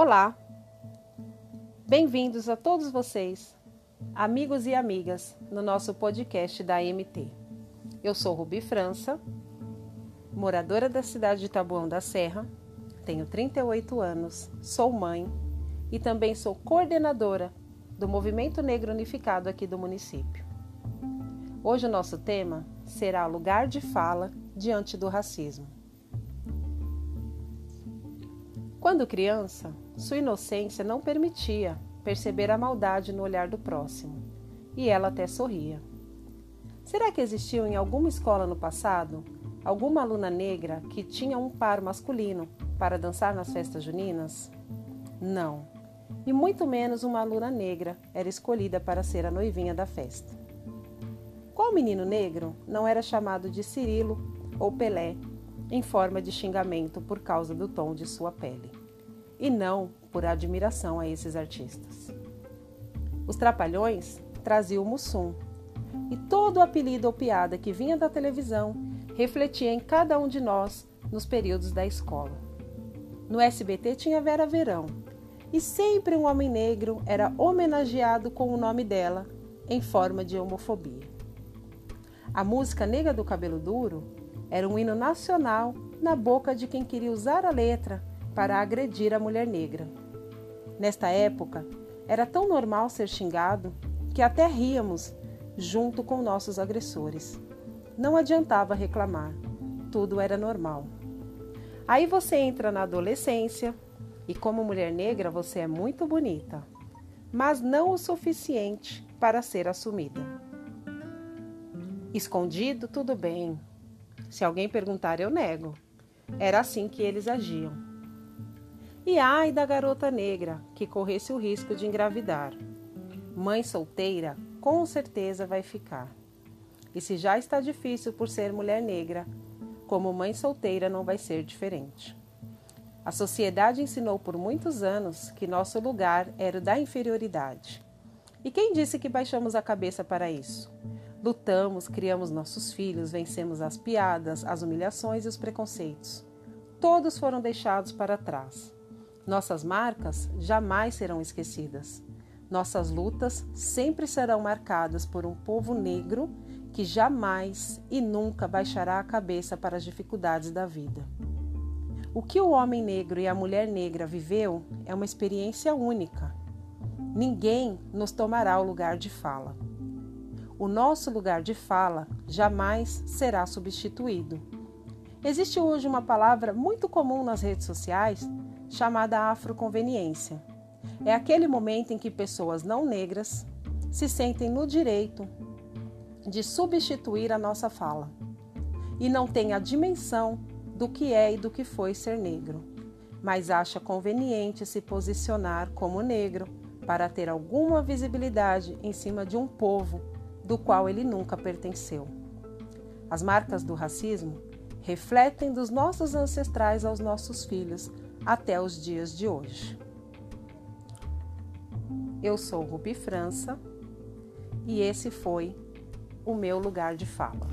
Olá! Bem-vindos a todos vocês, amigos e amigas, no nosso podcast da MT. Eu sou Rubi França, moradora da cidade de Taboão da Serra, tenho 38 anos, sou mãe e também sou coordenadora do Movimento Negro Unificado aqui do município. Hoje o nosso tema será lugar de fala diante do racismo. Quando criança, sua inocência não permitia perceber a maldade no olhar do próximo, e ela até sorria. Será que existiu em alguma escola no passado alguma aluna negra que tinha um par masculino para dançar nas festas juninas? Não. E muito menos uma aluna negra era escolhida para ser a noivinha da festa. Qual menino negro não era chamado de Cirilo ou Pelé em forma de xingamento por causa do tom de sua pele, e não por admiração a esses artistas. Os Trapalhões traziam o Mussum, e todo o apelido ou piada que vinha da televisão refletia em cada um de nós nos períodos da escola. No SBT tinha Vera Verão, e sempre um homem negro era homenageado com o nome dela, em forma de homofobia. A música Nega do Cabelo Duro era um hino nacional na boca de quem queria usar a letra para agredir a mulher negra. Nesta época, era tão normal ser xingado que até ríamos junto com nossos agressores. Não adiantava reclamar, tudo era normal. Aí você entra na adolescência e, como mulher negra, você é muito bonita, mas não o suficiente para ser assumida. Escondido, tudo bem, se alguém perguntar, eu nego. Era assim que eles agiam. E ai da garota negra que corresse o risco de engravidar. Mãe solteira com certeza vai ficar. E se já está difícil por ser mulher negra, como mãe solteira não vai ser diferente. A sociedade ensinou por muitos anos que nosso lugar era o da inferioridade. E quem disse que baixamos a cabeça para isso? Lutamos, criamos nossos filhos, vencemos as piadas, as humilhações e os preconceitos. Todos foram deixados para trás. Nossas marcas jamais serão esquecidas. Nossas lutas sempre serão marcadas por um povo negro que jamais e nunca baixará a cabeça para as dificuldades da vida. O que o homem negro e a mulher negra viveu é uma experiência única. Ninguém nos tomará o lugar de fala o nosso lugar de fala jamais será substituído. Existe hoje uma palavra muito comum nas redes sociais chamada afroconveniência. É aquele momento em que pessoas não negras se sentem no direito de substituir a nossa fala e não têm a dimensão do que é e do que foi ser negro, mas acha conveniente se posicionar como negro para ter alguma visibilidade em cima de um povo do qual ele nunca pertenceu. As marcas do racismo refletem dos nossos ancestrais aos nossos filhos até os dias de hoje. Eu sou Rubi França e esse foi o meu lugar de fala.